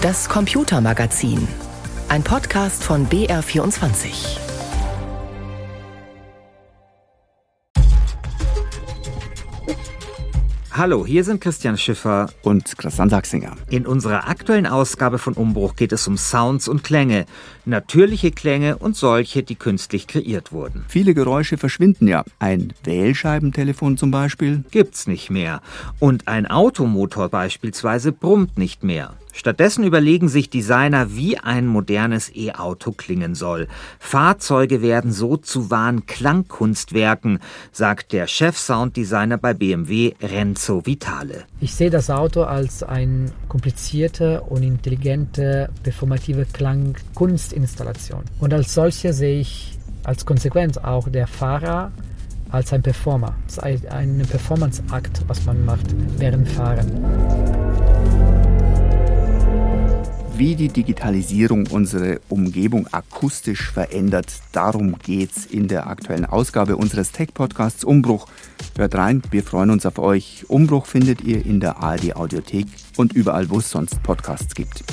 Das Computermagazin. Ein Podcast von BR24. Hallo, hier sind Christian Schiffer und Christian Sachsinger. In unserer aktuellen Ausgabe von Umbruch geht es um Sounds und Klänge. Natürliche Klänge und solche, die künstlich kreiert wurden. Viele Geräusche verschwinden ja. Ein Wählscheibentelefon zum Beispiel gibt's nicht mehr. Und ein Automotor beispielsweise brummt nicht mehr. Stattdessen überlegen sich Designer, wie ein modernes E-Auto klingen soll. Fahrzeuge werden so zu wahren Klangkunstwerken, sagt der Chef-Sounddesigner bei BMW, Renzo Vitale. Ich sehe das Auto als eine komplizierte und intelligente performative Klangkunstinstallation. Und als solche sehe ich als Konsequenz auch der Fahrer als ein Performer. Es ist ein Performance-Akt, was man macht während Fahren wie die Digitalisierung unsere Umgebung akustisch verändert. Darum geht's in der aktuellen Ausgabe unseres Tech-Podcasts Umbruch. Hört rein, wir freuen uns auf euch. Umbruch findet ihr in der ARD Audiothek und überall, wo es sonst Podcasts gibt.